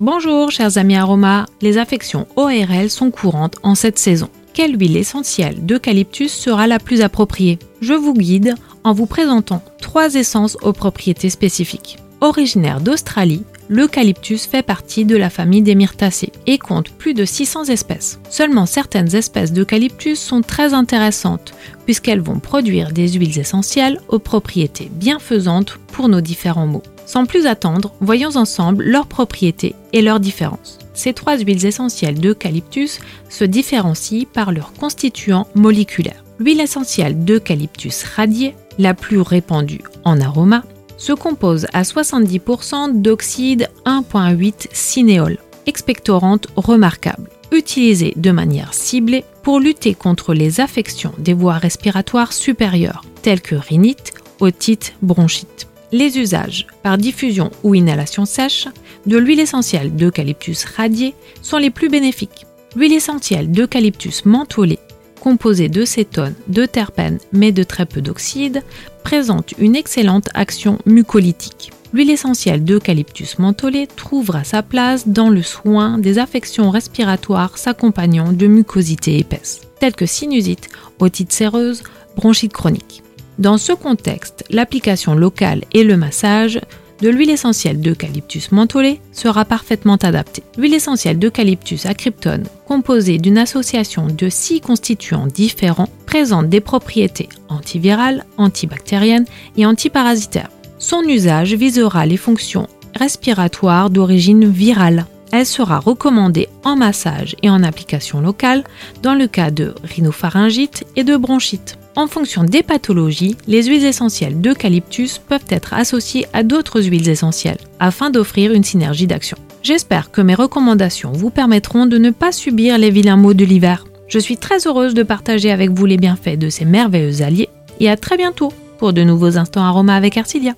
Bonjour chers amis aromas, les affections ORL sont courantes en cette saison. Quelle huile essentielle d'eucalyptus sera la plus appropriée? Je vous guide en vous présentant trois essences aux propriétés spécifiques. Originaire d'Australie, l'eucalyptus fait partie de la famille des myrtacées et compte plus de 600 espèces. Seulement certaines espèces d'eucalyptus sont très intéressantes puisqu'elles vont produire des huiles essentielles aux propriétés bienfaisantes pour nos différents maux. Sans plus attendre, voyons ensemble leurs propriétés et leurs différences. Ces trois huiles essentielles d'eucalyptus se différencient par leurs constituants moléculaires. L'huile essentielle d'eucalyptus radié, la plus répandue en aroma, se compose à 70% d'oxyde 1.8 cinéol, expectorante remarquable, utilisée de manière ciblée pour lutter contre les affections des voies respiratoires supérieures, telles que rhinite, otite, bronchite. Les usages, par diffusion ou inhalation sèche, de l'huile essentielle d'eucalyptus radiée sont les plus bénéfiques. L'huile essentielle d'eucalyptus mentholée, composée de cétone, de terpènes mais de très peu d'oxyde, présente une excellente action mucolytique. L'huile essentielle d'eucalyptus mentholée trouvera sa place dans le soin des affections respiratoires s'accompagnant de mucosité épaisse, telles que sinusite, otite séreuse, bronchite chronique. Dans ce contexte, l'application locale et le massage de l'huile essentielle d'eucalyptus mentholée sera parfaitement adaptée. L'huile essentielle d'eucalyptus à composée d'une association de six constituants différents, présente des propriétés antivirales, antibactériennes et antiparasitaires. Son usage visera les fonctions respiratoires d'origine virale. Elle sera recommandée en massage et en application locale dans le cas de rhinopharyngite et de bronchite. En fonction des pathologies, les huiles essentielles d'eucalyptus peuvent être associées à d'autres huiles essentielles afin d'offrir une synergie d'action. J'espère que mes recommandations vous permettront de ne pas subir les vilains maux de l'hiver. Je suis très heureuse de partager avec vous les bienfaits de ces merveilleux alliés et à très bientôt pour de nouveaux instants aromas avec Arcilia.